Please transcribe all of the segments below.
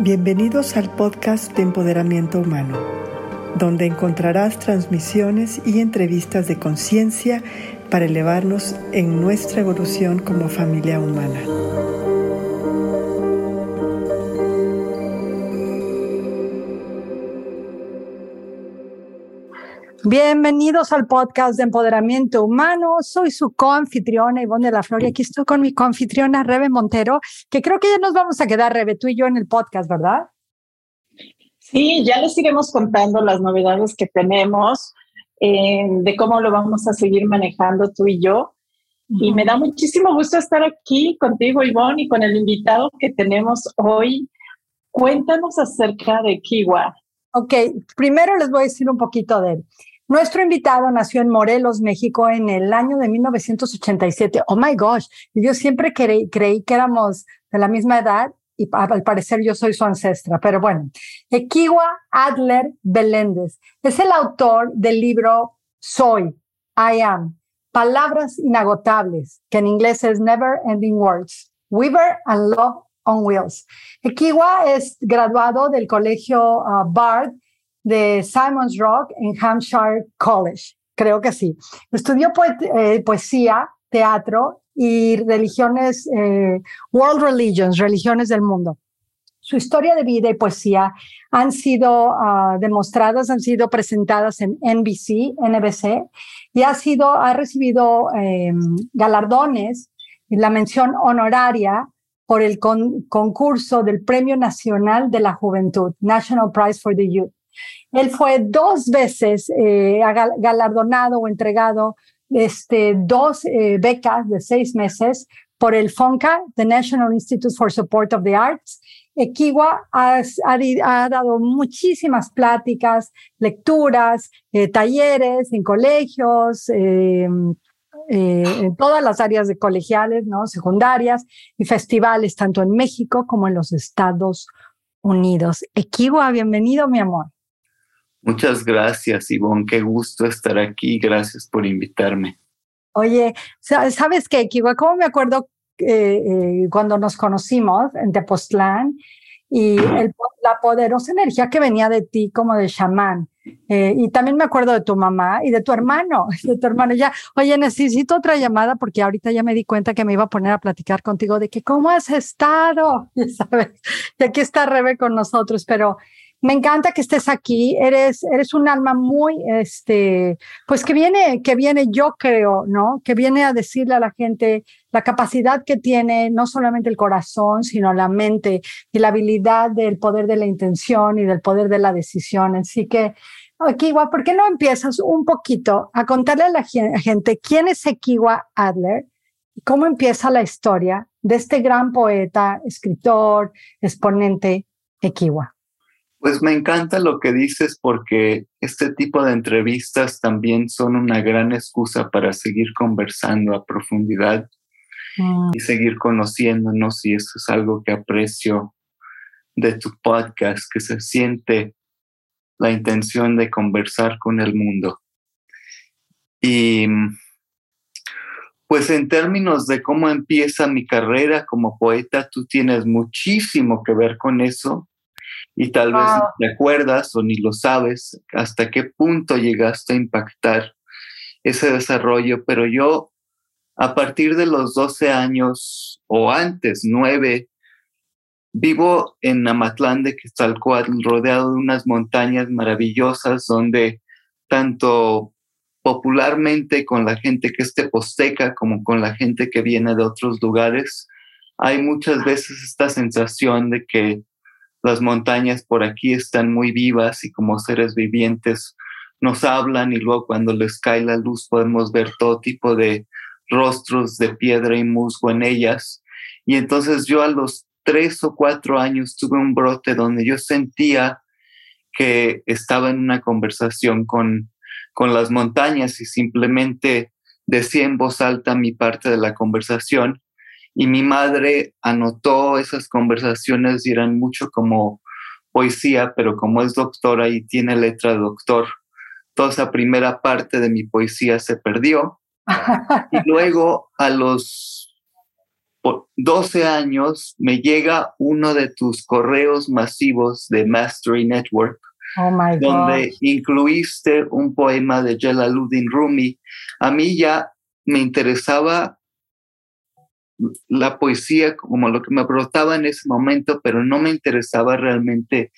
Bienvenidos al podcast de Empoderamiento Humano, donde encontrarás transmisiones y entrevistas de conciencia para elevarnos en nuestra evolución como familia humana. Bienvenidos al podcast de Empoderamiento Humano. Soy su coanfitriona Ivonne de la Flor y aquí estoy con mi coanfitriona Rebe Montero, que creo que ya nos vamos a quedar, Rebe, tú y yo en el podcast, ¿verdad? Sí, ya les iremos contando las novedades que tenemos, eh, de cómo lo vamos a seguir manejando tú y yo. Y me da muchísimo gusto estar aquí contigo, Ivonne, y con el invitado que tenemos hoy. Cuéntanos acerca de Kiwa. Ok, primero les voy a decir un poquito de él. Nuestro invitado nació en Morelos, México, en el año de 1987. Oh my gosh, yo siempre creí, que éramos de la misma edad y al parecer yo soy su ancestra, pero bueno. Equiwa Adler Beléndez es el autor del libro Soy, I Am, Palabras Inagotables, que en inglés es Never Ending Words, Weaver and Love on Wheels. Equiwa es graduado del colegio uh, Bard de Simon's Rock en Hampshire College, creo que sí. Estudió eh, poesía, teatro y religiones, eh, world religions, religiones del mundo. Su historia de vida y poesía han sido ah, demostradas, han sido presentadas en NBC, NBC, y ha sido, ha recibido em, galardones y la mención honoraria por el concurso del Premio Nacional de la Juventud, National Prize for the Youth. Él fue dos veces eh, galardonado o entregado este, dos eh, becas de seis meses por el FONCA, the National Institute for Support of the Arts. Equiwa ha, dado muchísimas pláticas, lecturas, eh, talleres en colegios, en todas las áreas de colegiales, ¿no? secundarias y festivales, tanto en México como en los Estados Unidos. Equiwa, bienvenido, mi amor. Muchas gracias, Ivonne. Qué gusto estar aquí. Gracias por invitarme. Oye, ¿sabes qué, Kiwa? ¿Cómo me acuerdo eh, eh, cuando nos conocimos en Tepoztlán y la poderosa energía que venía de ti como de chamán? Eh, y también me acuerdo de tu mamá y de tu hermano, de tu hermano. Ya, oye, necesito otra llamada porque ahorita ya me di cuenta que me iba a poner a platicar contigo de que cómo has estado, ¿sabes? Y aquí está Rebe con nosotros, pero me encanta que estés aquí. Eres, eres un alma muy, este, pues que viene, que viene, yo creo, ¿no? Que viene a decirle a la gente la capacidad que tiene no solamente el corazón, sino la mente y la habilidad del poder de la intención y del poder de la decisión. Así que, Ekiwa, ¿por qué no empiezas un poquito a contarle a la gente quién es Ekiwa Adler y cómo empieza la historia de este gran poeta, escritor, exponente Ekiwa? Pues me encanta lo que dices porque este tipo de entrevistas también son una gran excusa para seguir conversando a profundidad mm. y seguir conociéndonos y eso es algo que aprecio de tu podcast, que se siente la intención de conversar con el mundo. Y pues en términos de cómo empieza mi carrera como poeta, tú tienes muchísimo que ver con eso y tal vez no te acuerdas o ni lo sabes hasta qué punto llegaste a impactar ese desarrollo, pero yo a partir de los 12 años o antes, 9, vivo en Amatlán de Quetzalcoatl, rodeado de unas montañas maravillosas donde tanto popularmente con la gente que es teposteca como con la gente que viene de otros lugares, hay muchas veces esta sensación de que las montañas por aquí están muy vivas y como seres vivientes nos hablan y luego cuando les cae la luz podemos ver todo tipo de rostros de piedra y musgo en ellas. Y entonces yo a los tres o cuatro años tuve un brote donde yo sentía que estaba en una conversación con, con las montañas y simplemente decía en voz alta mi parte de la conversación y mi madre anotó esas conversaciones y eran mucho como poesía, pero como es doctora y tiene letra de doctor, toda esa primera parte de mi poesía se perdió. y luego a los por 12 años me llega uno de tus correos masivos de Mastery Network, oh donde incluiste un poema de Jalaluddin Rumi. A mí ya me interesaba la poesía como lo que me brotaba en ese momento, pero no me interesaba realmente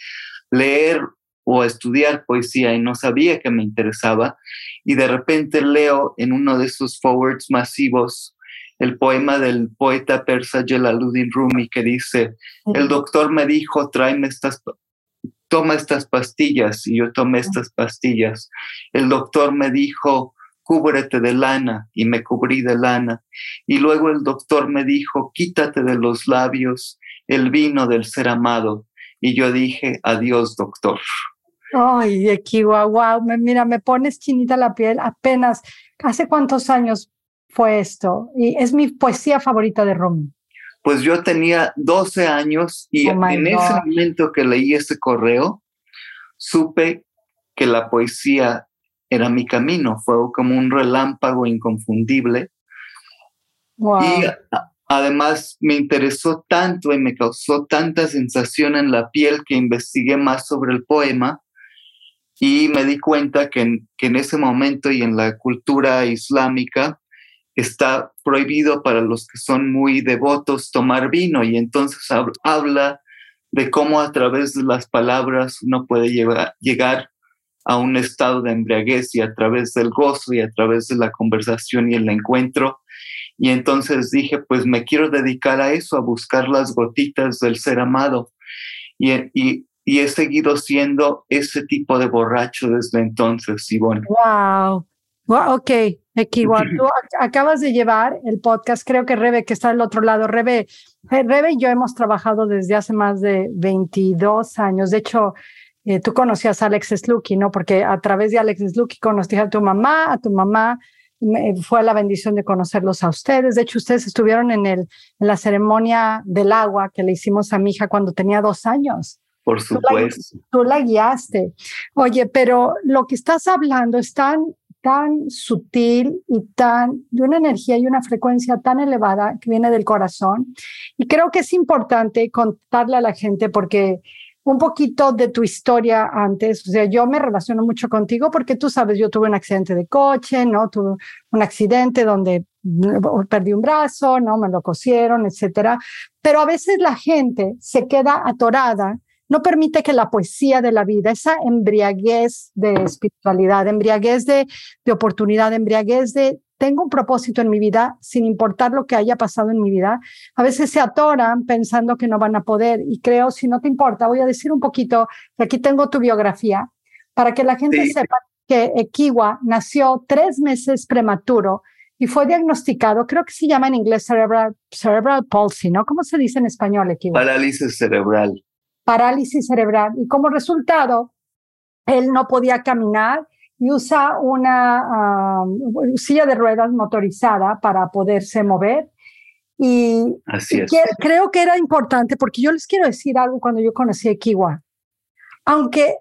leer o estudiar poesía y no sabía que me interesaba. Y de repente leo en uno de esos forwards masivos el poema del poeta persa Jalaluddin Rumi que dice, el doctor me dijo, tráeme estas, toma estas pastillas y yo tomé estas pastillas. El doctor me dijo, cúbrete de lana y me cubrí de lana. Y luego el doctor me dijo, quítate de los labios el vino del ser amado. Y yo dije, adiós, doctor. Ay, Equiwa, wow, mira, me pones chinita la piel apenas. ¿Hace cuántos años fue esto? Y es mi poesía favorita de Rumi. Pues yo tenía 12 años y oh en ese momento que leí ese correo, supe que la poesía era mi camino, fue como un relámpago inconfundible. Y además me interesó tanto y me causó tanta sensación en la piel que investigué más sobre el poema y me di cuenta que en, que en ese momento y en la cultura islámica está prohibido para los que son muy devotos tomar vino y entonces habla de cómo a través de las palabras uno puede llegar a un estado de embriaguez y a través del gozo y a través de la conversación y el encuentro. Y entonces dije, pues me quiero dedicar a eso, a buscar las gotitas del ser amado. Y, y, y he seguido siendo ese tipo de borracho desde entonces, Ivonne. Wow. wow ok, Equiwa, tú acabas de llevar el podcast, creo que Rebe, que está al otro lado, Rebe, Rebe y yo hemos trabajado desde hace más de 22 años. De hecho, eh, tú conocías a Alex Slucky, ¿no? Porque a través de Alex Slucky conocí a tu mamá, a tu mamá, fue la bendición de conocerlos a ustedes. De hecho, ustedes estuvieron en, el, en la ceremonia del agua que le hicimos a mi hija cuando tenía dos años. Por supuesto. Tú la, guiaste. Oye, pero lo que estás hablando es tan, tan sutil y tan, de una energía y una frecuencia tan elevada que viene del corazón. Y creo que es importante contarle a la gente porque un poquito de tu historia antes. O sea, yo me relaciono mucho contigo porque tú sabes, yo tuve un accidente de coche, ¿no? Tuve un accidente donde perdí un brazo, ¿no? Me lo cosieron, etcétera. Pero a veces la gente se queda atorada no permite que la poesía de la vida, esa embriaguez de espiritualidad, embriaguez de, de oportunidad, embriaguez de tengo un propósito en mi vida, sin importar lo que haya pasado en mi vida, a veces se atoran pensando que no van a poder. Y creo, si no te importa, voy a decir un poquito, que aquí tengo tu biografía, para que la gente sepa que Ekiwa nació tres meses prematuro y fue diagnosticado, creo que se llama en inglés cerebral, cerebral palsy, ¿no? ¿Cómo se dice en español, Ekiwa? Parálisis cerebral. Parálisis cerebral. Y como resultado, él no podía caminar y usa una silla de ruedas motorizada para poderse mover. Y, Así es. creo que era importante porque yo les quiero decir algo cuando yo conocí a Kiwa. Aunque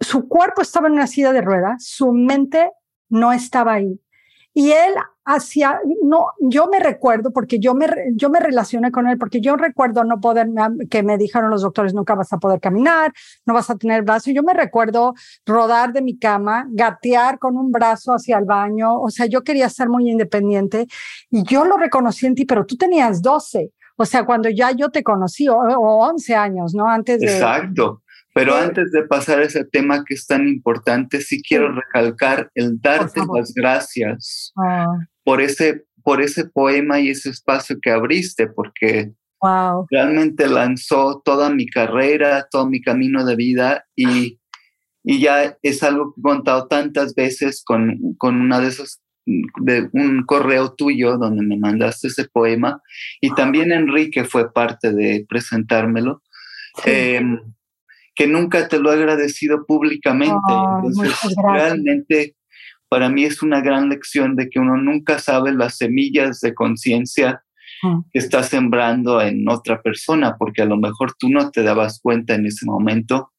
su cuerpo estaba en una silla de ruedas, su mente no estaba ahí. Y él hacía, no, yo me recuerdo, porque yo me, yo me relacioné con él, porque yo recuerdo no poder, que me dijeron los doctores, nunca vas a poder caminar, no vas a tener brazo. Yo me recuerdo rodar de mi cama, gatear con un brazo hacia el baño. O sea, yo quería ser muy independiente y yo lo reconocí en ti, pero tú tenías 12. O sea, cuando ya yo te conocí, o, o 11 años, ¿no? Antes de... Exacto. Pero antes de pasar a ese tema que es tan importante, sí quiero recalcar el darte las gracias ah. por, ese, por ese poema y ese espacio que abriste, porque realmente lanzó toda mi carrera, todo mi camino de vida y, y ya es algo que he contado tantas veces con, con una de esas de un correo tuyo donde me mandaste ese poema y también Enrique fue parte de presentármelo. Em, que nunca te lo he agradecido públicamente. Entonces, realmente para mí es una gran lección de que uno nunca sabe las semillas de conciencia que está sembrando en otra persona, porque a lo mejor tú no te dabas cuenta en ese momento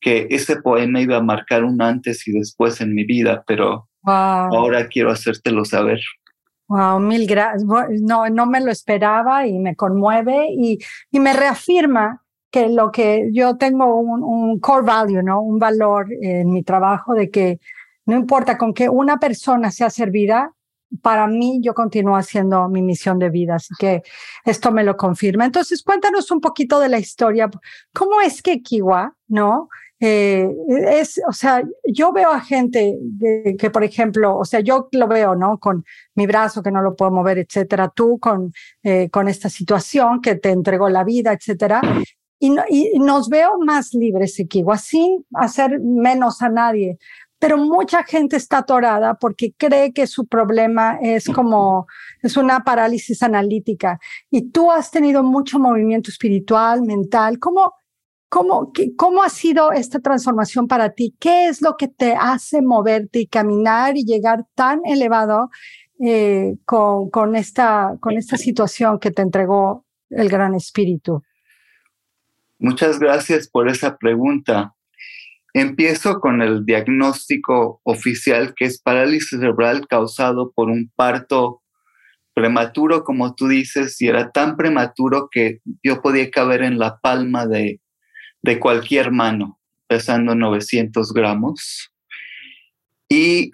que ese poema iba a marcar un antes y después en mi vida, pero ahora quiero hacértelo saber. Wow, mil gracias. No, no me lo esperaba y me conmueve y, y me reafirma que lo que yo tengo un, core value, ¿no? Un valor en mi trabajo de que no importa con que una persona sea servida, para mí yo continúo haciendo mi misión de vida, así que esto me lo confirma. Entonces, cuéntanos un poquito de la historia. ¿Cómo es que Kiwa, no? Eh, es, o sea, yo veo a gente que, por ejemplo, o sea, yo lo veo, ¿no? Con mi brazo que no lo puedo mover, etcétera. Tú con, eh, con esta situación que te entregó la vida, etcétera. Y, nos veo más libres, Kiwa, sin hacer menos a nadie pero mucha gente está atorada porque cree que su problema es como, es una parálisis analítica. Y tú has tenido mucho movimiento espiritual, mental. ¿Cómo, cómo, cómo ha sido esta transformación para ti? ¿Qué es lo que te hace moverte y caminar y llegar tan elevado eh, con, con, esta, con esta situación que te entregó el Gran Espíritu? Muchas gracias por esa pregunta. Empiezo con el diagnóstico oficial que es parálisis cerebral causado por un parto prematuro, como tú dices, y era tan prematuro que yo podía caber en la palma de, de cualquier mano, pesando 900 gramos. Y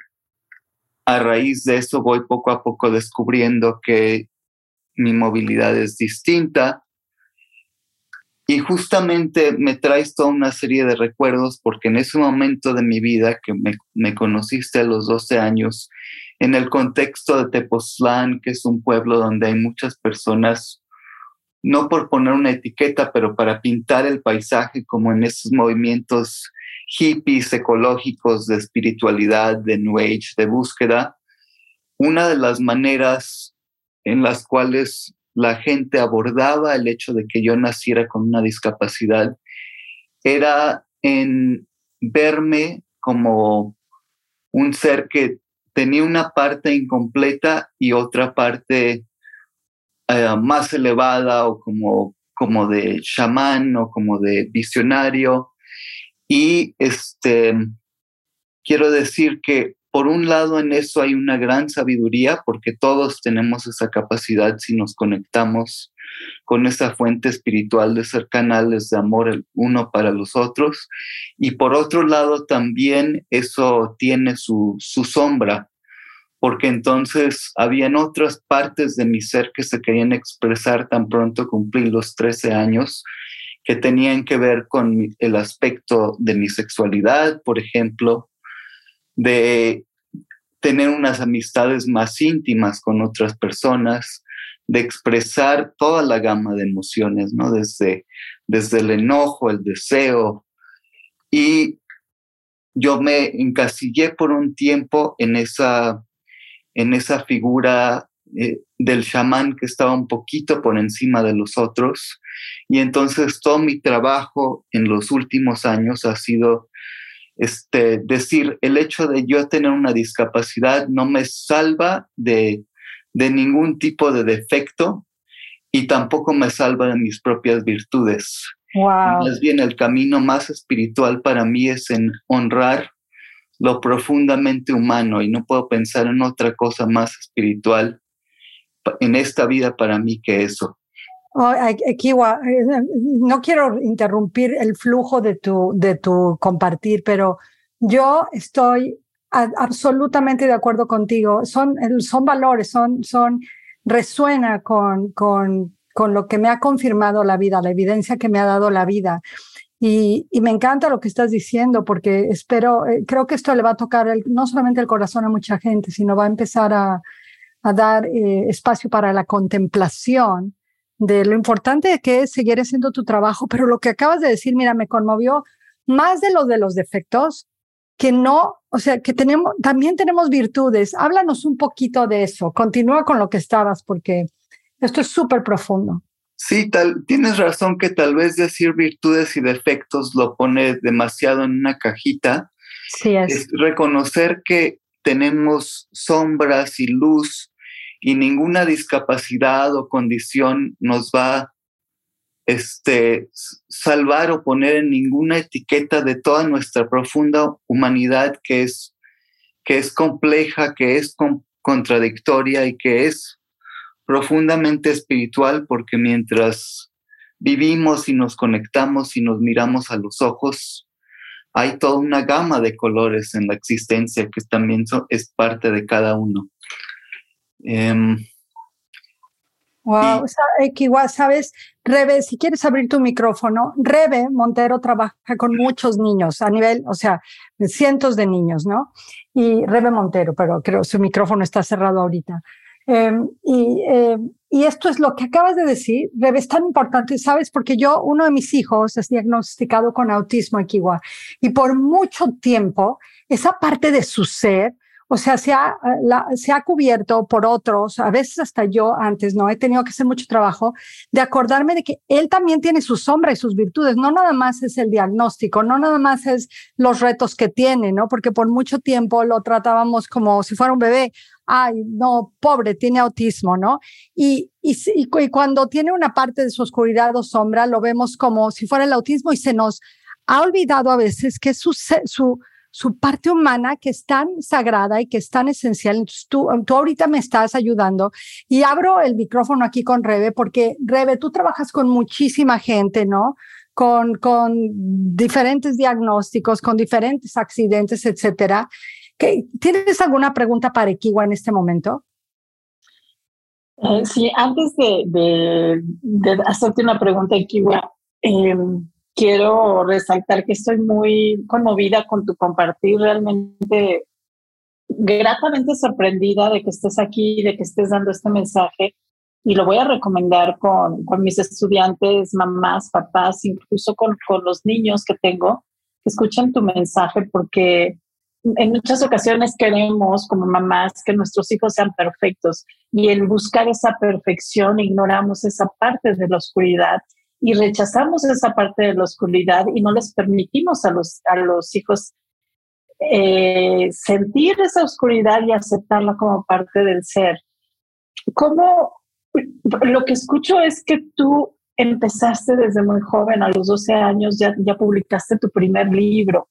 a raíz de eso voy poco a poco descubriendo que mi movilidad es distinta, y justamente me traes toda una serie de recuerdos porque en ese momento de mi vida que me, conociste a los 12 años, en el contexto de Tepoztlán, que es un pueblo donde hay muchas personas, no por poner una etiqueta, pero para pintar el paisaje como en esos movimientos hippies ecológicos de espiritualidad, de New Age, de búsqueda, una de las maneras en las cuales la gente abordaba el hecho de que yo naciera con una discapacidad era en verme como un ser que tenía una parte incompleta y otra parte eh, más elevada o como, como de chamán o como de visionario. Y este, quiero decir que por un lado en eso hay una gran sabiduría porque todos tenemos esa capacidad si nos conectamos con esa fuente espiritual de ser canales de amor el uno para los otros. Y por otro lado también eso tiene su, su sombra, porque entonces habían otras partes de mi ser que se querían expresar tan pronto cumplí los 13 años, que tenían que ver con el aspecto de mi sexualidad, por ejemplo, de tener unas amistades más íntimas con otras personas, de expresar toda la gama de emociones, ¿no? Desde, desde el enojo, el deseo. Y yo me encasillé por un tiempo en esa, en esa figura eh, del chamán que estaba un poquito por encima de los otros. Y entonces todo mi trabajo en los últimos años ha sido este, decir, el hecho de yo tener una discapacidad no me salva de, de ningún tipo de defecto y tampoco me salva de mis propias virtudes. Más bien el camino más espiritual para mí es en honrar lo profundamente humano y no puedo pensar en otra cosa más espiritual en esta vida para mí que eso. Oh, Kiwa, eh, no quiero interrumpir el flujo de tu, de tu compartir, pero yo estoy absolutamente de acuerdo contigo. Son, son valores, son, resuena con, con, con lo que me ha confirmado la vida, la evidencia que me ha dado la vida. Y, me encanta lo que estás diciendo porque espero, eh, creo que esto le va a tocar no solamente el corazón a mucha gente, sino va a empezar a, a dar eh, espacio para la contemplación de lo importante que es seguir haciendo tu trabajo, pero lo que acabas de decir, mira, me conmovió más de lo de los defectos, que no, o sea, que tenemos, también tenemos virtudes. Háblanos un poquito de eso. Continúa con lo que estabas, porque esto es súper profundo. Sí, tal, tienes razón que tal vez decir virtudes y defectos lo pone demasiado en una cajita. Sí, es. es reconocer que tenemos sombras y luz y ninguna discapacidad o condición nos va este, salvar o poner en ninguna etiqueta de toda nuestra profunda humanidad que es, que es compleja, que es contradictoria y que es profundamente espiritual porque mientras vivimos y nos conectamos y nos miramos a los ojos, hay toda una gama de colores en la existencia que también es parte de cada uno. Em, wow, igual sabes, Rebe, si quieres abrir tu micrófono, Rebe Montero trabaja con muchos niños a nivel, o sea, cientos de niños, ¿no? Y Rebe Montero, pero creo su micrófono está cerrado ahorita. Em, y, em, y, esto es lo que acabas de decir, Rebe, es tan importante, ¿sabes? Porque yo, uno de mis hijos es diagnosticado con autismo equigua y por mucho tiempo esa parte de su ser, o sea, se ha, se ha cubierto por otros, a veces hasta yo antes, ¿no? He tenido que hacer mucho trabajo de acordarme de que él también tiene sus sombras y sus virtudes, no nada más es el diagnóstico, no nada más es los retos que tiene, ¿no? Porque por mucho tiempo lo tratábamos como si fuera un bebé ay, no, pobre, tiene autismo, ¿no? Y, y, y, cuando tiene una parte de su oscuridad o sombra, lo vemos como si fuera el autismo y se nos ha olvidado a veces que su, su, su parte humana que es tan sagrada y que es tan esencial. Tú, tú ahorita me estás ayudando y abro el micrófono aquí con Rebe, porque Rebe, tú trabajas con muchísima gente, ¿no? Con, con diferentes diagnósticos, con diferentes accidentes, etcétera. ¿Tienes alguna pregunta para Equiwa en este momento? Eh, sí, antes de, hacerte una pregunta, Equiwa, em, quiero resaltar que estoy muy conmovida con tu compartir, realmente gratamente sorprendida de que estés aquí, de que estés dando este mensaje. Y lo voy a recomendar con, con mis estudiantes, mamás, papás, incluso con, con los niños que tengo, que escuchen tu mensaje porque en muchas ocasiones queremos como mamás que nuestros hijos sean perfectos. Y en buscar esa perfección ignoramos esa parte de la oscuridad y rechazamos esa parte de la oscuridad y no les permitimos a los, a los hijos eh, sentir esa oscuridad y aceptarla como parte del ser. ¿Cómo? Lo que escucho es que tú empezaste desde muy joven, a los 12 años ya, ya publicaste tu primer libro.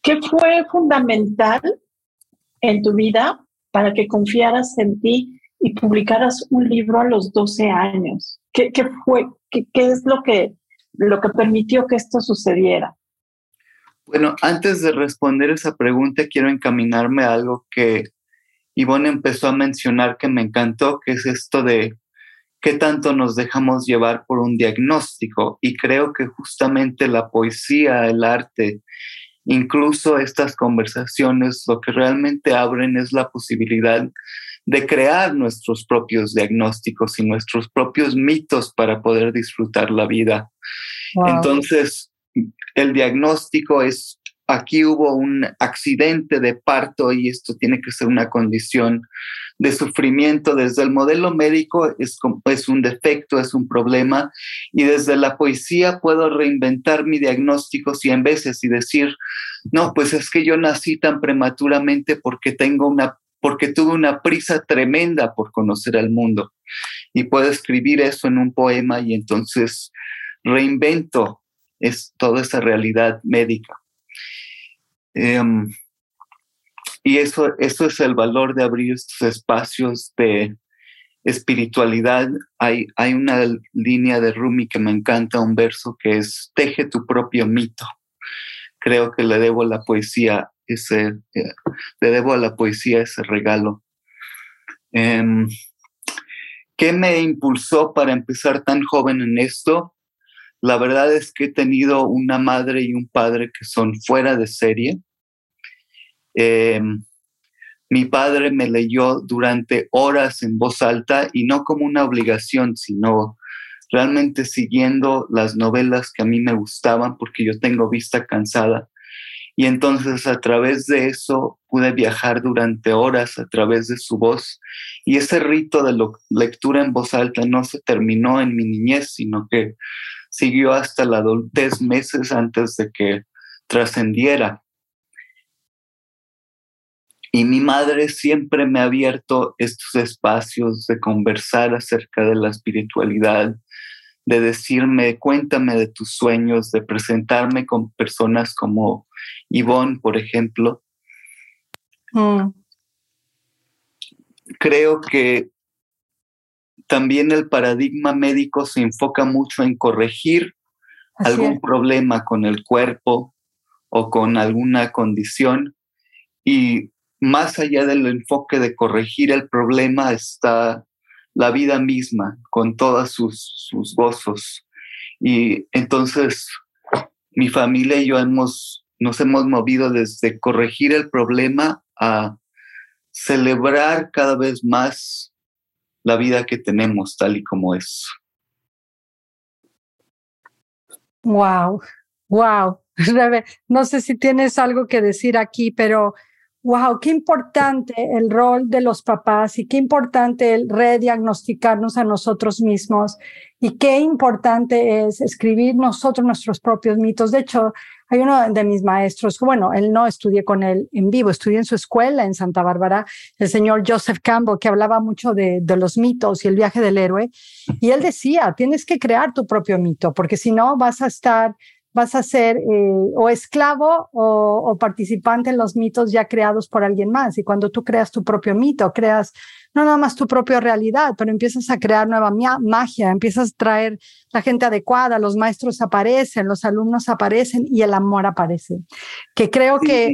¿Qué fue fundamental en tu vida para que confiaras en ti y publicaras un libro a los 12 años? ¿Qué, fue? Qué, es lo que, lo que permitió que esto sucediera? Bueno, antes de responder esa pregunta, quiero encaminarme a algo que Ivonne empezó a mencionar que me encantó, que es esto de qué tanto nos dejamos llevar por un diagnóstico. Y creo que justamente la poesía, el arte Incluso estas conversaciones lo que realmente abren es la posibilidad de crear nuestros propios diagnósticos y nuestros propios mitos para poder disfrutar la vida. Entonces, el diagnóstico es, aquí hubo un accidente de parto y esto tiene que ser una condición de sufrimiento desde el modelo médico es, es un defecto, es un problema, y desde la poesía puedo reinventar mi diagnóstico cien veces y decir, no, pues es que yo nací tan prematuramente porque tengo una porque tuve una prisa tremenda por conocer el mundo. Y puedo escribir eso en un poema y entonces reinvento es toda esa realidad médica. Em, y eso, eso es el valor de abrir estos espacios de espiritualidad. Hay, hay una línea de Rumi que me encanta, un verso que es, teje tu propio mito. Creo que le debo la poesía ese, eh, le debo a la poesía ese regalo. Em, ¿Qué me impulsó para empezar tan joven en esto? La verdad es que he tenido una madre y un padre que son fuera de serie. Em, mi padre me leyó durante horas en voz alta y no como una obligación, sino realmente siguiendo las novelas que a mí me gustaban porque yo tengo vista cansada. Y entonces a través de eso pude viajar durante horas a través de su voz. Y ese rito de lectura en voz alta no se terminó en mi niñez, sino que siguió hasta la adultez meses antes de que trascendiera. Y mi madre siempre me ha abierto estos espacios de conversar acerca de la espiritualidad, de decirme, cuéntame de tus sueños, de presentarme con personas como Yvonne, por ejemplo. Mm. creo que también el paradigma médico se enfoca mucho en corregir algún problema con el cuerpo o con alguna condición y más allá del enfoque de corregir el problema está la vida misma con todos sus, sus gozos. Y entonces mi familia y yo hemos, nos hemos movido desde corregir el problema a celebrar cada vez más la vida que tenemos tal y como es. Wow, wow. No sé si tienes algo que decir aquí, pero wow, qué importante el rol de los papás y qué importante el rediagnosticarnos a nosotros mismos y qué importante es escribir nosotros nuestros propios mitos. De hecho, hay uno de mis maestros, bueno, él no estudié con él en vivo, estudié en su escuela en Santa Bárbara, el señor Joseph Campbell, que hablaba mucho de, de los mitos y el viaje del héroe. Y él decía, tienes que crear tu propio mito, porque si no vas a estar vas a ser eh, o esclavo o, participante en los mitos ya creados por alguien más. Y cuando tú creas tu propio mito, creas no nada más tu propia realidad, pero empiezas a crear nueva magia, empiezas a traer la gente adecuada, los maestros aparecen, los alumnos aparecen y el amor aparece. Que creo que,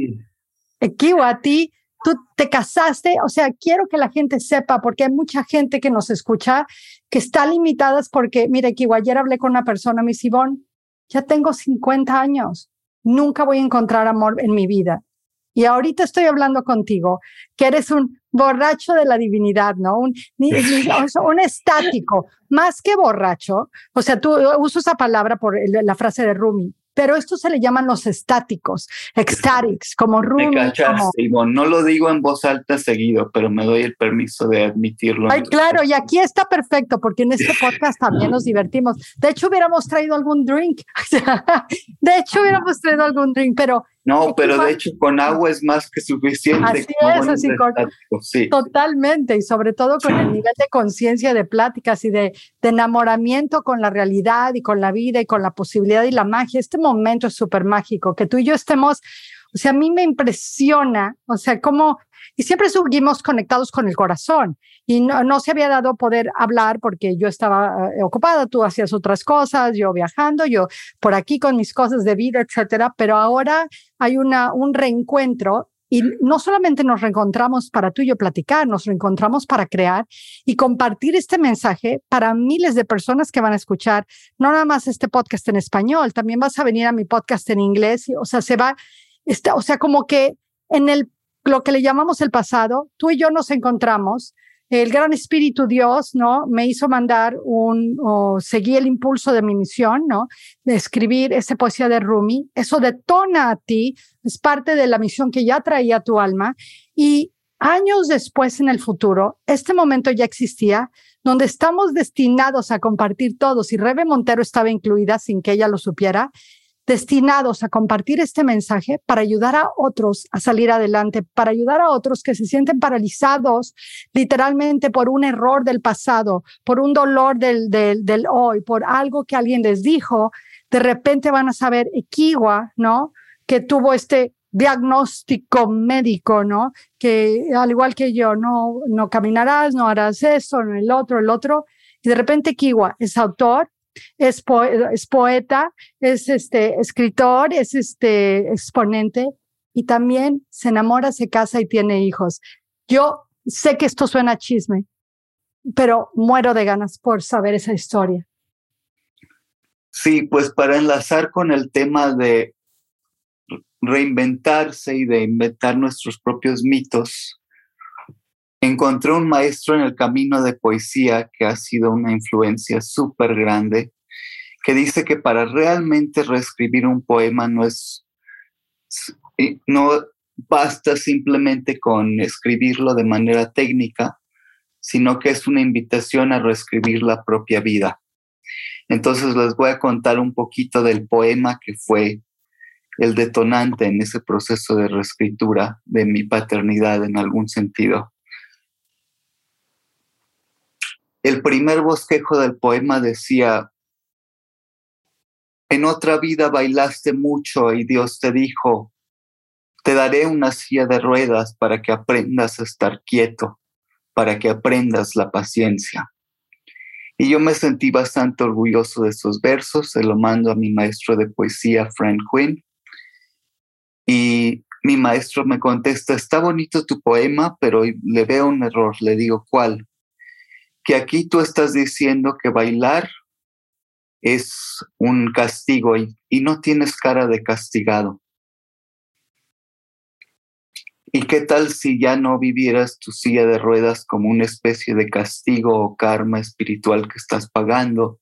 Kiwa, a ti, tú te casaste, o sea, quiero que la gente sepa, porque hay mucha gente que nos escucha que está limitada porque, mire, Kiwa, ayer hablé con una persona, mi Sibón, ya tengo 50 años, nunca voy a encontrar amor en mi vida. Y ahorita estoy hablando contigo, que eres un borracho de la divinidad, ¿no? Un, un estático, más que borracho. O sea, tú uso esa palabra por la frase de Rumi, pero esto se le llaman los estáticos, ecstatics, como Rumi. No lo digo en voz alta seguido, pero me doy el permiso de admitirlo. Ay, claro, y aquí está perfecto, porque en este podcast también nos divertimos. De hecho, hubiéramos traído algún drink. de hecho, hubiéramos traído algún drink, pero no, pero de hecho con agua es más que suficiente. Así es, así sí. totalmente, y sobre todo con el nivel de conciencia de pláticas y de, de, enamoramiento con la realidad y con la vida y con la posibilidad y la magia. Este momento es súper mágico, que tú y yo estemos, o sea, a mí me impresiona, o sea, cómo y siempre seguimos conectados con el corazón. Y no, no se había dado poder hablar porque yo estaba eh, ocupada, tú hacías otras cosas, yo viajando, yo por aquí con mis cosas de vida, etcétera. Pero ahora hay una, un reencuentro y no solamente nos reencontramos para tú y yo platicar, nos reencontramos para crear y compartir este mensaje para miles de personas que van a escuchar, no nada más este podcast en español, también vas a venir a mi podcast en inglés, o sea, se va, está, o sea, como que en el lo que le llamamos el pasado, tú y yo nos encontramos, el gran espíritu Dios, ¿no? Me hizo mandar un, o seguí el impulso de mi misión, ¿no? De escribir esa poesía de Rumi. Eso detona a ti, es parte de la misión que ya traía tu alma. Y años después en el futuro, este momento ya existía, donde estamos destinados a compartir todos, y Rebe Montero estaba incluida sin que ella lo supiera, destinados a compartir este mensaje para ayudar a otros a salir adelante, para ayudar a otros que se sienten paralizados literalmente por un error del pasado, por un dolor del, del, del hoy, por algo que alguien les dijo, de repente van a saber Equiwa, ¿no? Que tuvo este diagnóstico médico, ¿no? Que al igual que yo, no, no caminarás, no harás eso, no el otro, el otro. Y de repente Kiwa es autor, es, poeta, es este, escritor, es este, exponente y también se enamora, se casa y tiene hijos. Yo sé que esto suena chisme, pero muero de ganas por saber esa historia. Sí, pues para enlazar con el tema de reinventarse y de inventar nuestros propios mitos, encontré un maestro en el camino de poesía que ha sido una influencia súper grande, que dice que para realmente reescribir un poema no es, no basta simplemente con escribirlo de manera técnica, sino que es una invitación a reescribir la propia vida. Entonces les voy a contar un poquito del poema que fue el detonante en ese proceso de reescritura de mi paternidad en algún sentido. El primer bosquejo del poema decía, en otra vida bailaste mucho y Dios te dijo, te daré una silla de ruedas para que aprendas a estar quieto, para que aprendas la paciencia. Y yo me sentí bastante orgulloso de esos versos, se lo mando a mi maestro de poesía, Frank Quinn. Y mi maestro me contesta, está bonito tu poema, pero le veo un error. Le digo, ¿cuál? Que aquí tú estás diciendo que bailar es un castigo y, y no tienes cara de castigado. ¿Y qué tal si ya no vivieras tu silla de ruedas como una especie de castigo o karma espiritual que estás pagando,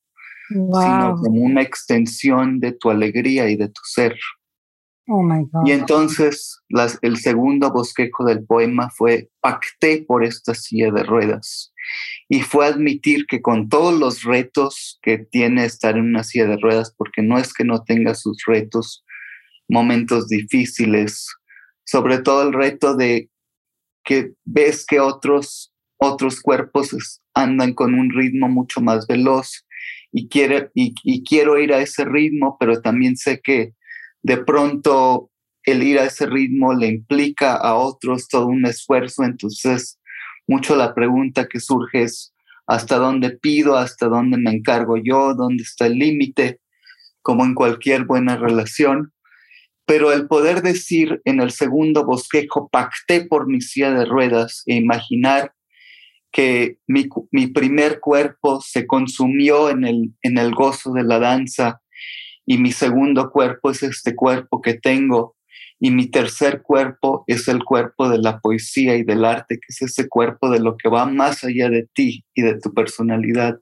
sino como una extensión de tu alegría y de tu ser? Oh my God. Y entonces el segundo bosquejo del poema fue pacté por esta silla de ruedas. Y fue admitir que con todos los retos que tiene estar en una silla de ruedas, porque no es que no tenga sus retos, momentos difíciles, sobre todo el reto de que ves que otros, otros cuerpos andan con un ritmo mucho más veloz y, quiere, y, quiero ir a ese ritmo, pero también sé que de pronto el ir a ese ritmo le implica a otros todo un esfuerzo, entonces mucho la pregunta que surge es hasta dónde pido, hasta dónde me encargo yo, dónde está el límite, como en cualquier buena relación. Pero el poder decir en el segundo bosquejo, pacté por mi silla de ruedas e imaginar que mi, primer cuerpo se consumió en el, en el gozo de la danza y mi segundo cuerpo es este cuerpo que tengo y mi tercer cuerpo es el cuerpo de la poesía y del arte, que es ese cuerpo de lo que va más allá de ti y de tu personalidad.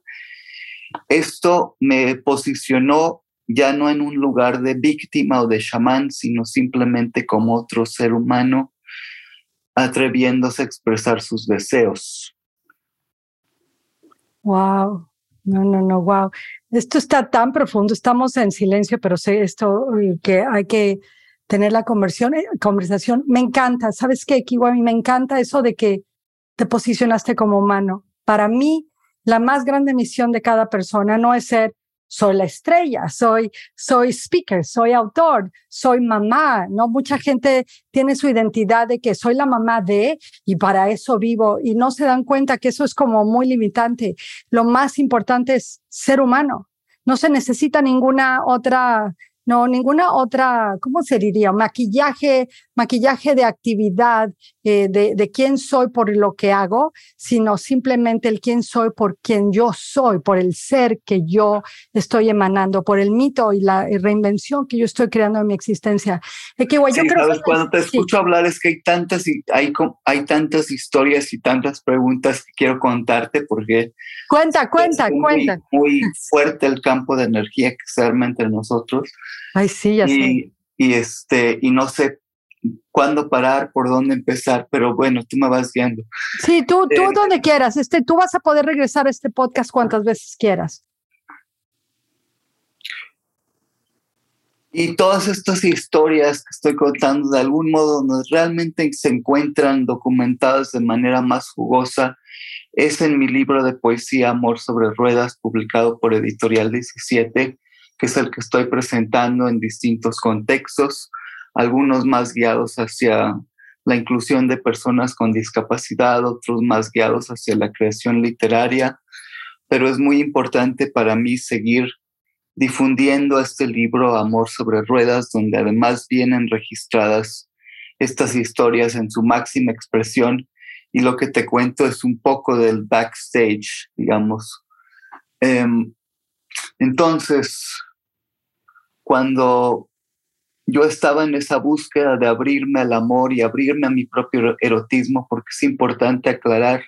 Esto me posicionó ya no en un lugar de víctima o de chamán, sino simplemente como otro ser humano atreviéndose a expresar sus deseos. Wow, no, no, no, wow. Esto está tan profundo, estamos en silencio, pero sé esto que hay que tener la eh, conversación. Me encanta, ¿sabes qué, Kiwami? Me encanta eso de que te posicionaste como humano. Para mí, la más grande misión de cada persona no es ser soy la estrella, soy, soy speaker, soy autor, soy mamá, ¿no? Mucha gente tiene su identidad de que soy la mamá de y para eso vivo y no se dan cuenta que eso es como muy limitante. Lo más importante es ser humano. No se necesita ninguna otra no, ninguna otra, ¿cómo se diría? Maquillaje, maquillaje de actividad, eh, de, de, quién soy por lo que hago, sino simplemente el quién soy por quien yo soy, por el ser que yo estoy emanando, por el mito y la reinvención que yo estoy creando en mi existencia. Es que, yo creo cuando te escucho hablar es que hay tantas, hay, hay tantas historias y tantas preguntas que quiero contarte porque... Cuenta, cuenta, cuenta. Muy fuerte el campo de energía que se arma entre nosotros. Ay, sí, ya y, Y, este, y no sé cuándo parar, por dónde empezar, pero bueno, tú me vas guiando. Sí, tú, tú eh, donde quieras. Este, tú vas a poder regresar a este podcast cuantas veces quieras. Y todas estas historias que estoy contando, de algún modo, realmente se encuentran documentadas de manera más jugosa, es en mi libro de poesía Amor sobre Ruedas, publicado por Editorial 17, que es el que estoy presentando en distintos contextos, algunos más guiados hacia la inclusión de personas con discapacidad, otros más guiados hacia la creación literaria, pero es muy importante para mí seguir difundiendo este libro Amor sobre Ruedas, donde además vienen registradas estas historias en su máxima expresión y lo que te cuento es un poco del backstage, digamos. Em, entonces, cuando yo estaba en esa búsqueda de abrirme al amor y abrirme a mi propio erotismo, porque es importante aclarar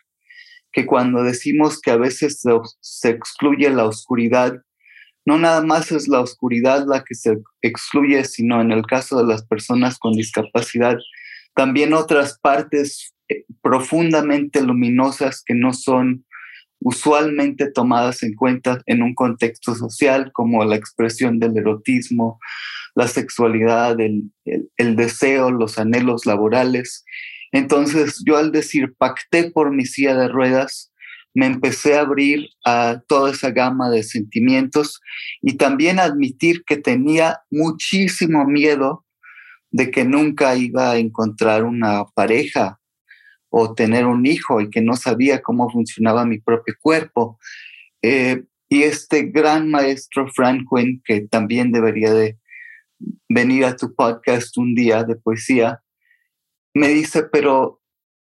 que cuando decimos que a veces se, excluye la oscuridad, no nada más es la oscuridad la que se excluye, sino en el caso de las personas con discapacidad, también otras partes eh, profundamente luminosas que no son usualmente tomadas en cuenta en un contexto social, como la expresión del erotismo, la sexualidad, el, el, deseo, los anhelos laborales. Entonces yo al decir pacté por mi silla de ruedas, me empecé a abrir a toda esa gama de sentimientos y también admitir que tenía muchísimo miedo de que nunca iba a encontrar una pareja o tener un hijo y que no sabía cómo funcionaba mi propio cuerpo. Eh, y este gran maestro Franklin, que también debería de venir a tu podcast un día de poesía, me dice, pero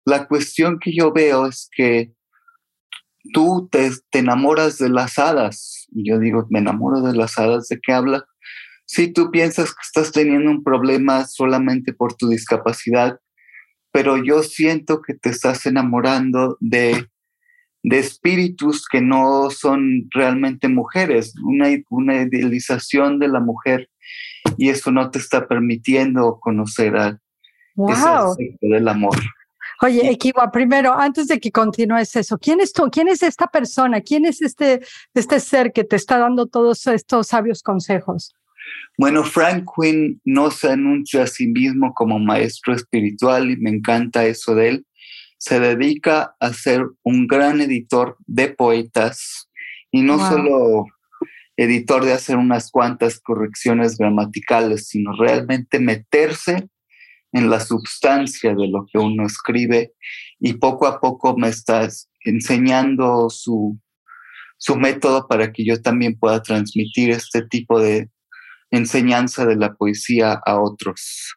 la cuestión que yo veo es que tú te, te enamoras de las hadas. Y yo digo, me enamoro de las hadas, ¿de qué habla? Si tú piensas que estás teniendo un problema solamente por tu discapacidad, pero yo siento que te estás enamorando de, de espíritus que no son realmente mujeres, una, una idealización de la mujer y eso no te está permitiendo conocer al wow. del amor. Oye, Equiwa, primero, antes de que continúes eso, ¿quién es tú? ¿Quién es esta persona? ¿Quién es este, este ser que te está dando todos estos sabios consejos? Bueno, Frank Quinn no se anuncia a sí mismo como maestro espiritual y me encanta eso de él. Se dedica a ser un gran editor de poetas y no solo editor de hacer unas cuantas correcciones gramaticales, sino realmente meterse en la substancia de lo que uno escribe y poco a poco me estás enseñando su, su método para que yo también pueda transmitir este tipo de enseñanza de la poesía a otros.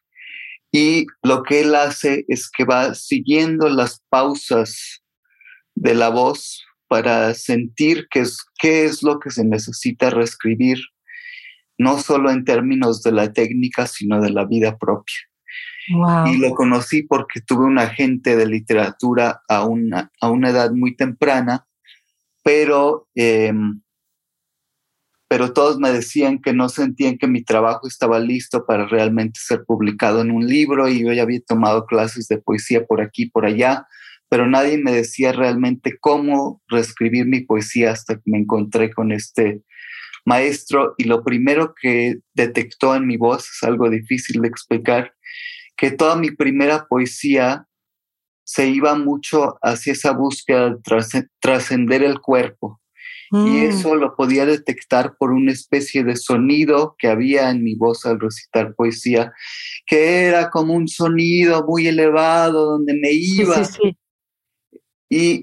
Y lo que él hace es que va siguiendo las pausas de la voz para sentir qué es, qué es lo que se necesita reescribir, no solo en términos de la técnica, sino de la vida propia. Y lo conocí porque tuve un agente de literatura a una, a una edad muy temprana, pero, em, pero todos me decían que no sentían que mi trabajo estaba listo para realmente ser publicado en un libro y yo ya había tomado clases de poesía por aquí, por allá, pero nadie me decía realmente cómo reescribir mi poesía hasta que me encontré con este maestro y lo primero que detectó en mi voz es algo difícil de explicar, que toda mi primera poesía se iba mucho hacia esa búsqueda de trascender el cuerpo. Y mm. eso lo podía detectar por una especie de sonido que había en mi voz al recitar poesía, que era como un sonido muy elevado donde me iba. Sí, sí, y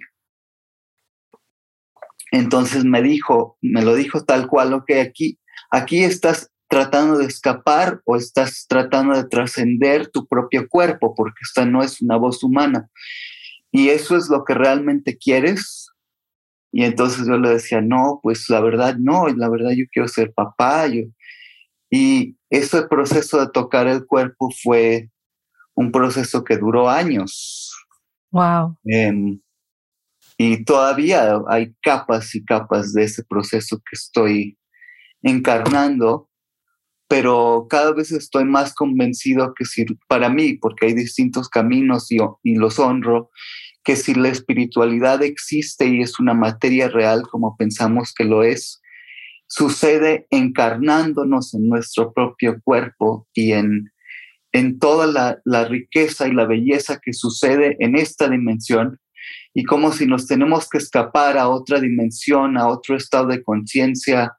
entonces me dijo, me lo dijo tal cual, ok, aquí, aquí estás tratando de escapar o estás tratando de trascender tu propio cuerpo, porque esta no es una voz humana. Y eso es lo que realmente quieres. Y entonces yo le decía, no, pues la verdad no, la verdad yo quiero ser papá. Yo. Y ese proceso de tocar el cuerpo fue un proceso que duró años. Wow. Y todavía hay capas y capas de ese proceso que estoy encarnando, pero cada vez estoy más convencido que si, para mí, porque hay distintos caminos y, y los honro, que si la espiritualidad existe y es una materia real como pensamos que lo es, sucede encarnándonos en nuestro propio cuerpo y en, en toda la, la riqueza y la belleza que sucede en esta dimensión y como si nos tenemos que escapar a otra dimensión, a otro estado de conciencia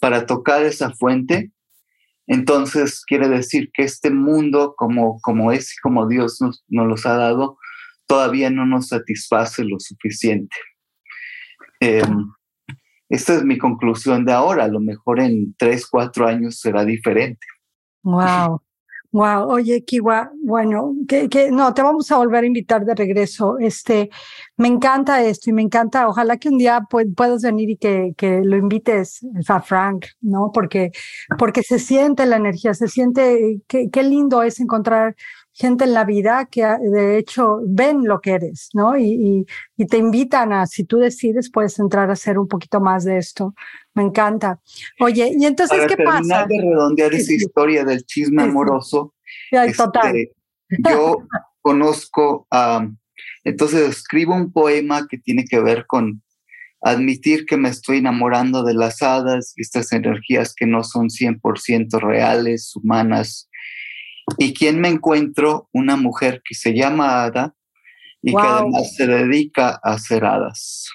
para tocar esa fuente, entonces quiere decir que este mundo como, como es y como Dios nos, nos los ha dado, todavía no nos satisface lo suficiente. Em, esta es mi conclusión de ahora. A lo mejor en tres, cuatro años será diferente. Wow. Wow, oye, Kiwa, bueno, que, no, te vamos a volver a invitar de regreso. Este, me encanta esto y me encanta, ojalá que un día puedas venir y que, que lo invites a Frank, ¿no? Porque, porque se siente la energía, se siente, qué lindo es encontrar gente en la vida que de hecho ven lo que eres, ¿no? Y, y, te invitan a, si tú decides, puedes entrar a hacer un poquito más de esto. Me encanta. Oye, y entonces, ¿qué pasa? de redondear esa historia del chisme amoroso. total. Este, yo conozco a, entonces escribo un poema que tiene que ver con admitir que me estoy enamorando de las hadas, estas energías que no son 100% reales, humanas, ¿Y quién me encuentro? Una mujer que se llama Ada y que además se dedica a hacer hadas.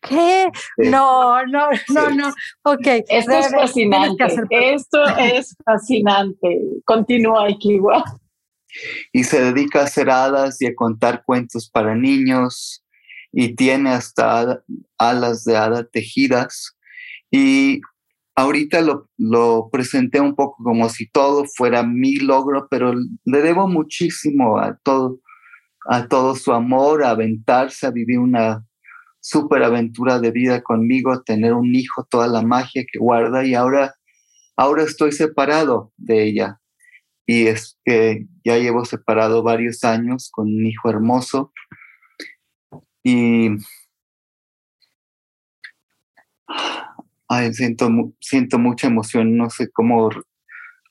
¿Qué? No, no, no, no. Ok. Esto es fascinante. Esto es fascinante. Continúa, Kiwa. y se dedica a hacer hadas y a contar cuentos para niños y tiene hasta alas de hada tejidas y ahorita lo, presenté un poco como si todo fuera mi logro, pero le debo muchísimo a todo, a todo su amor, a aventarse, a vivir una super aventura de vida conmigo, tener un hijo, toda la magia que guarda y ahora, ahora estoy separado de ella. Y es que ya llevo separado varios años con un hijo hermoso y siento, siento mucha emoción, no sé cómo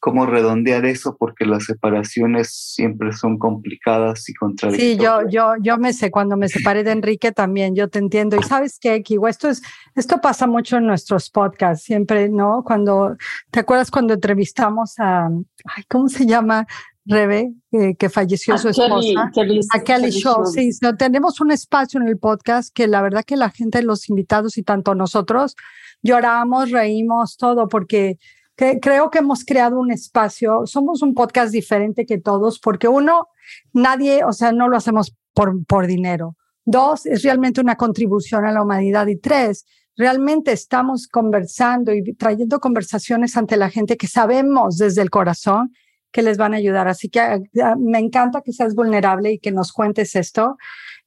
cómo redondear eso porque las separaciones siempre son complicadas y contradictorias. Sí, yo, yo, yo me sé, cuando me separé de Enrique también, yo te entiendo. Y sabes qué, Kiwa, esto es, esto pasa mucho en nuestros podcasts, siempre, ¿no? Cuando, ¿te acuerdas cuando entrevistamos a, ay, ¿cómo se llama? Rebe, que falleció su esposa, a Kelly Shaw. Sí, tenemos un espacio en el podcast que la verdad que la gente, los invitados y tanto nosotros, lloramos, reímos, todo, porque creo que hemos creado un espacio, somos un podcast diferente que todos, porque uno, nadie, o sea, no lo hacemos por, por dinero. Dos, es realmente una contribución a la humanidad. Y tres, realmente estamos conversando y trayendo conversaciones ante la gente que sabemos desde el corazón que les van a ayudar. Así que ah, me encanta que seas vulnerable y que nos cuentes esto.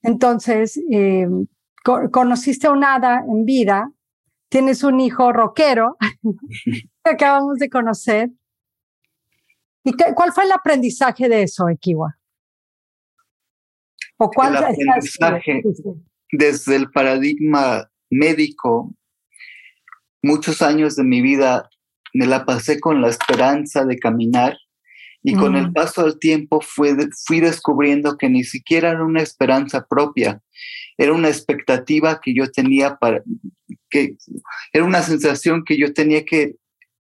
Entonces, eh, conociste a un hada en vida, tienes un hijo rockero que acabamos de conocer. ¿Y cuál fue el aprendizaje de eso, Ekiwa? ¿O cuál el aprendizaje desde el paradigma médico, muchos años de mi vida me la pasé con la esperanza de caminar y con el paso del tiempo fui descubriendo que ni siquiera era una esperanza propia, era una expectativa que yo tenía para, que era una sensación que yo tenía que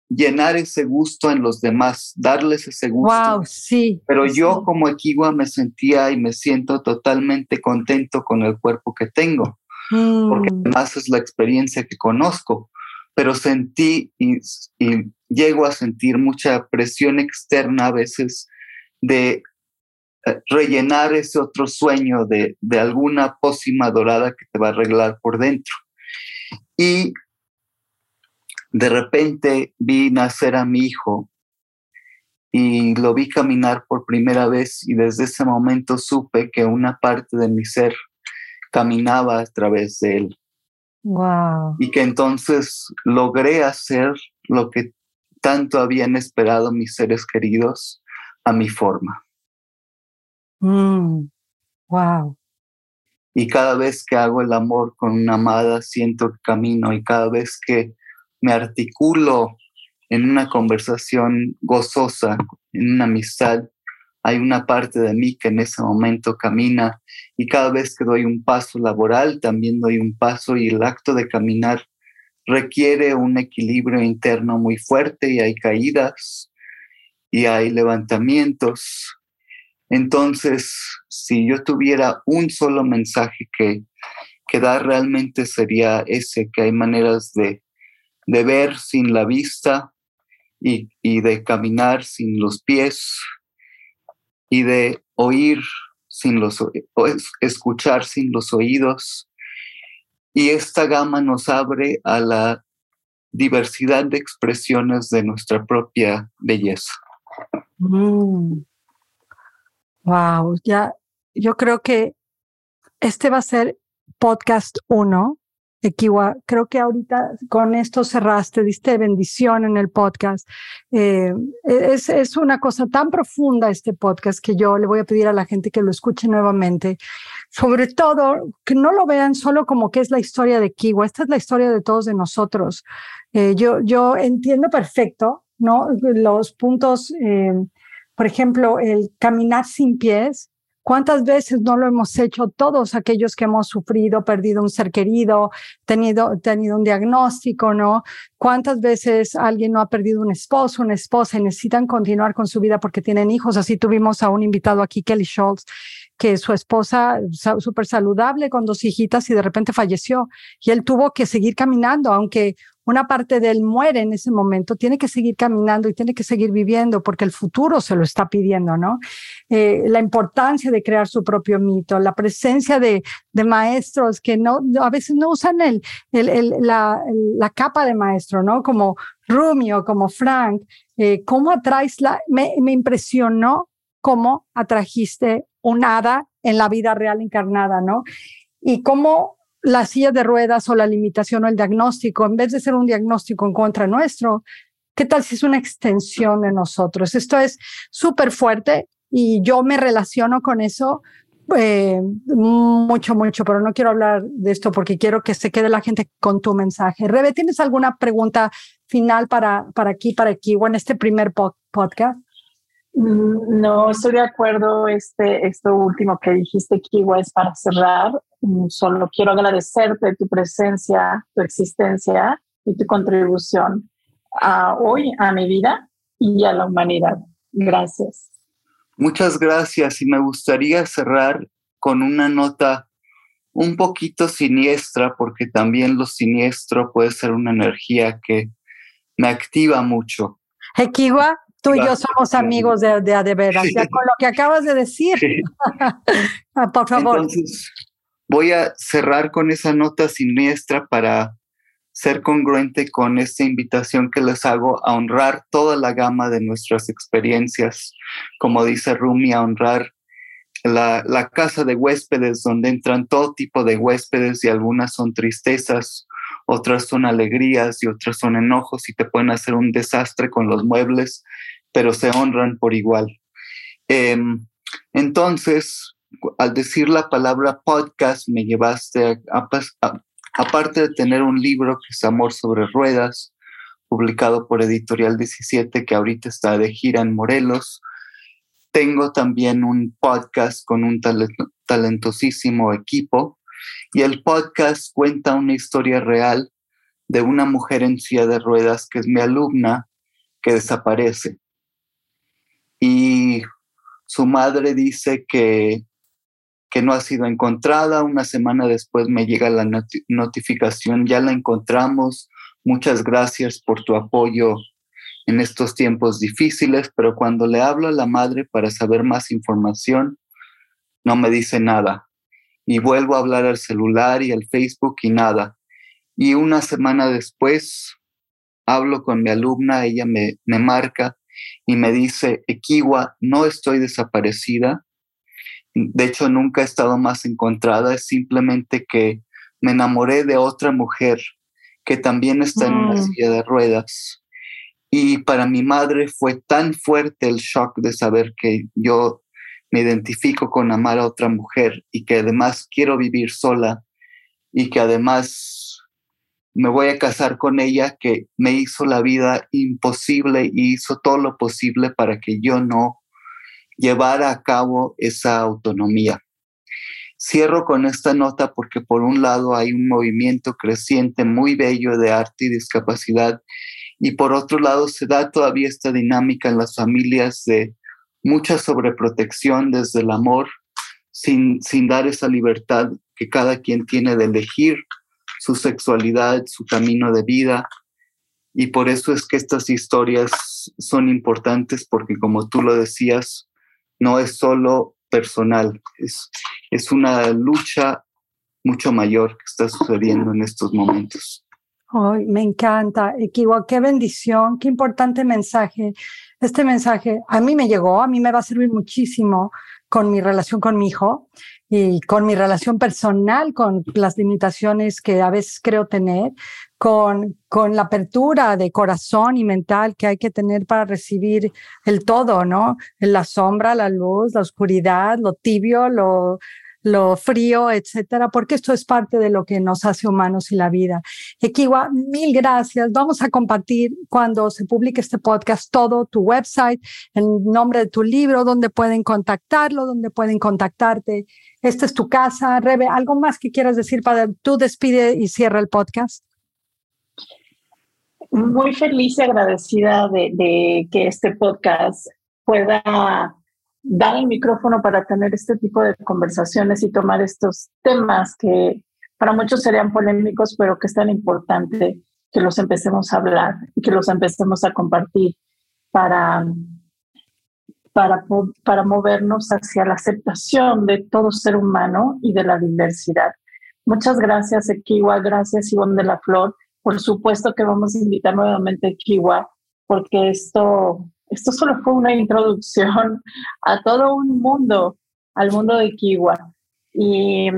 llenar ese gusto en los demás, darles ese gusto. Wow, sí. Pero yo como equigua me sentía y me siento totalmente contento con el cuerpo que tengo, porque mm. además es la experiencia que conozco, pero sentí y, llego a sentir mucha presión externa a veces de eh, rellenar ese otro sueño de, de alguna pócima dorada que te va a arreglar por dentro. Y de repente vi nacer a mi hijo y lo vi caminar por primera vez y desde ese momento supe que una parte de mi ser caminaba a través de él. Wow. Y que entonces logré hacer lo que tanto habían esperado mis seres queridos a mi forma. wow. Mm, y cada vez que hago el amor con una amada, siento que camino y cada vez que me articulo en una conversación gozosa, en una amistad, hay una parte de mí que en ese momento camina y cada vez que doy un paso laboral, también doy un paso y el acto de caminar requiere un equilibrio interno muy fuerte y hay caídas y hay levantamientos. Entonces, si yo tuviera un solo mensaje que, que dar realmente sería ese, que hay maneras de, ver sin la vista y, de caminar sin los pies y de oír sin los escuchar sin los oídos. Y esta gama nos abre a la diversidad de expresiones de nuestra propia belleza. Mm. Wow, ya, yo creo que este va a ser podcast uno. Equiwa, creo que ahorita con esto cerraste, diste bendición en el podcast. Eh, es, es una cosa tan profunda este podcast que yo le voy a pedir a la gente que lo escuche nuevamente. Sobre todo, que no lo vean solo como que es la historia de Kiwa, esta es la historia de todos de nosotros. Eh, yo, yo entiendo perfecto, ¿no? Los puntos eh, por ejemplo, el caminar sin pies. ¿Cuántas veces no lo hemos hecho todos aquellos que hemos sufrido, perdido un ser querido, tenido, tenido un diagnóstico, ¿no? ¿Cuántas veces alguien no ha perdido un esposo, una esposa y necesitan continuar con su vida porque tienen hijos? Así tuvimos a un invitado aquí, Kelly Schultz, que su esposa súper saludable con dos hijitas y de repente falleció y él tuvo que seguir caminando, aunque una parte de él muere en ese momento, tiene que seguir caminando y tiene que seguir viviendo porque el futuro se lo está pidiendo, ¿no? Eh, la importancia de crear su propio mito, la presencia de, maestros que no, a veces no usan el, el, la, la, capa de maestro, ¿no? Como Rumi o como Frank. Eh, ¿Cómo atraes la, me, me impresionó cómo atrajiste un hada en la vida real encarnada, ¿no? Y cómo la silla de ruedas o la limitación o el diagnóstico, en vez de ser un diagnóstico en contra nuestro, ¿qué tal si es una extensión de nosotros? Esto es súper fuerte y yo me relaciono con eso eh, mucho, mucho, pero no quiero hablar de esto porque quiero que se quede la gente con tu mensaje. Rebe, ¿tienes alguna pregunta final para, para aquí, para aquí o en este primer podcast? Mm, no, estoy de acuerdo. Este, esto último que dijiste, Kiwa, es para cerrar. Mm, solo quiero agradecerte tu presencia, tu existencia y tu contribución a hoy, a mi vida y a la humanidad. Gracias. Muchas gracias y me gustaría cerrar con una nota un poquito siniestra, porque también lo siniestro puede ser una energía que me activa mucho. Equiwa, Tú y yo somos amigos de, de, de veras, ya con lo que acabas de decir. Ah, por favor. Entonces, voy a cerrar con esa nota siniestra para ser congruente con esta invitación que les hago a honrar toda la gama de nuestras experiencias, como dice Rumi, a honrar la, la, casa de huéspedes, donde entran todo tipo de huéspedes y algunas son tristezas, otras son alegrías y otras son enojos y te pueden hacer un desastre con los muebles, pero se honran por igual. Em, entonces, al decir la palabra podcast, me llevaste a, aparte de tener un libro que es Amor sobre Ruedas, publicado por Editorial 17, que ahorita está de gira en Morelos, tengo también un podcast con un talentosísimo equipo y el podcast cuenta una historia real de una mujer en silla de ruedas que es mi alumna que desaparece. Y su madre dice que, que no ha sido encontrada. Una semana después me llega la notificación, ya la encontramos. Muchas gracias por tu apoyo en estos tiempos difíciles, pero cuando le hablo a la madre para saber más información, no me dice nada. Y vuelvo a hablar al celular y al Facebook y nada. Y una semana después hablo con mi alumna, ella me, me marca y me dice, Equiwa, no estoy desaparecida, de hecho nunca he estado más encontrada, es simplemente que me enamoré de otra mujer que también está en una mm. silla de ruedas. Y para mi madre fue tan fuerte el shock de saber que yo me identifico con amar a otra mujer y que además quiero vivir sola y que además me voy a casar con ella que me hizo la vida imposible y hizo todo lo posible para que yo no llevara a cabo esa autonomía. Cierro con esta nota porque por un lado hay un movimiento creciente muy bello de arte y discapacidad y por otro lado se da todavía esta dinámica en las familias de mucha sobreprotección desde el amor sin, sin dar esa libertad que cada quien tiene de elegir su sexualidad, su camino de vida. Y por eso es que estas historias son importantes porque como tú lo decías, no es solo personal, es, es una lucha mucho mayor que está sucediendo en estos momentos. Ay, me encanta, Equiwa, qué bendición, qué importante mensaje. Este mensaje a mí me llegó, a mí me va a servir muchísimo con mi relación con mi hijo y con mi relación personal, con las limitaciones que a veces creo tener, con, con la apertura de corazón y mental que hay que tener para recibir el todo, ¿no? La sombra, la luz, la oscuridad, lo tibio, lo, lo frío, etcétera, porque esto es parte de lo que nos hace humanos y la vida. Equiwa, mil gracias. Vamos a compartir cuando se publique este podcast todo tu website, el nombre de tu libro, donde pueden contactarlo, donde pueden contactarte. Esta es tu casa. Rebe, ¿algo más que quieras decir para tú despide y cierra el podcast? Muy feliz y agradecida de, de que este podcast pueda dar el micrófono para tener este tipo de conversaciones y tomar estos temas que para muchos serían polémicos, pero que es tan importante que los empecemos a hablar y que los empecemos a compartir para, para, para movernos hacia la aceptación de todo ser humano y de la diversidad. Muchas gracias, Ekiwa. Gracias, Ivonne de la Flor. Por supuesto que vamos a invitar nuevamente a Ekiwa, porque esto, esto solo fue una introducción a todo un mundo, al mundo de Kiwa. Y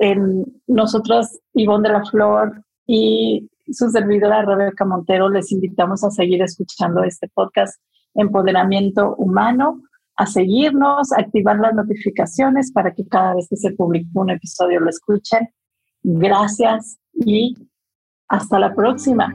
en nosotros, Ivonne de la Flor y su servidora Rebeca Montero, les invitamos a seguir escuchando este podcast Empoderamiento Humano, a seguirnos, a activar las notificaciones para que cada vez que se publique un episodio lo escuchen. Gracias y hasta la próxima.